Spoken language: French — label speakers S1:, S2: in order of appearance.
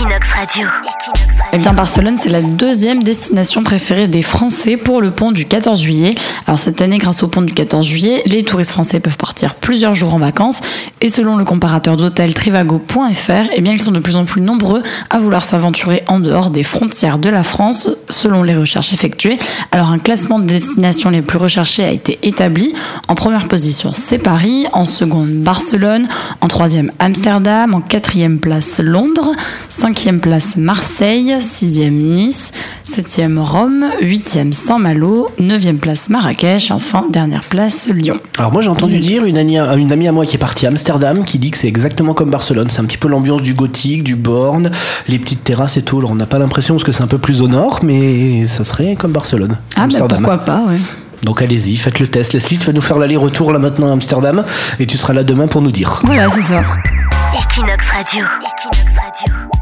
S1: Equinox
S2: bien, Barcelone, c'est la deuxième destination préférée des Français pour le pont du 14 juillet. Alors, cette année, grâce au pont du 14 juillet, les touristes français peuvent partir plusieurs jours en vacances. Et selon le comparateur d'hôtel trivago.fr, eh bien, ils sont de plus en plus nombreux à vouloir s'aventurer en dehors des frontières de la France, selon les recherches effectuées. Alors, un classement des destinations les plus recherchées a été établi. En première position, c'est Paris. En seconde, Barcelone. En troisième, Amsterdam. En quatrième place, Londres. Cinquième place, Marseille. Sixième, Nice. Septième, Rome. Huitième, Saint-Malo. Neuvième place, Marrakech. Enfin, dernière place, Lyon.
S3: Alors moi j'ai entendu dire une amie, une amie à moi qui est partie à Amsterdam qui dit que c'est exactement comme Barcelone. C'est un petit peu l'ambiance du gothique, du borne, les petites terrasses et tout. Alors on n'a pas l'impression parce que c'est un peu plus au nord, mais ça serait comme Barcelone.
S2: Ah, bah,
S3: Amsterdam.
S2: pourquoi pas, ouais.
S3: Donc allez-y, faites le test. Leslie, tu vas nous faire l'aller-retour là maintenant à Amsterdam et tu seras là demain pour nous dire.
S2: Voilà, c'est ça.
S1: Equinox Radio. Equinox Radio.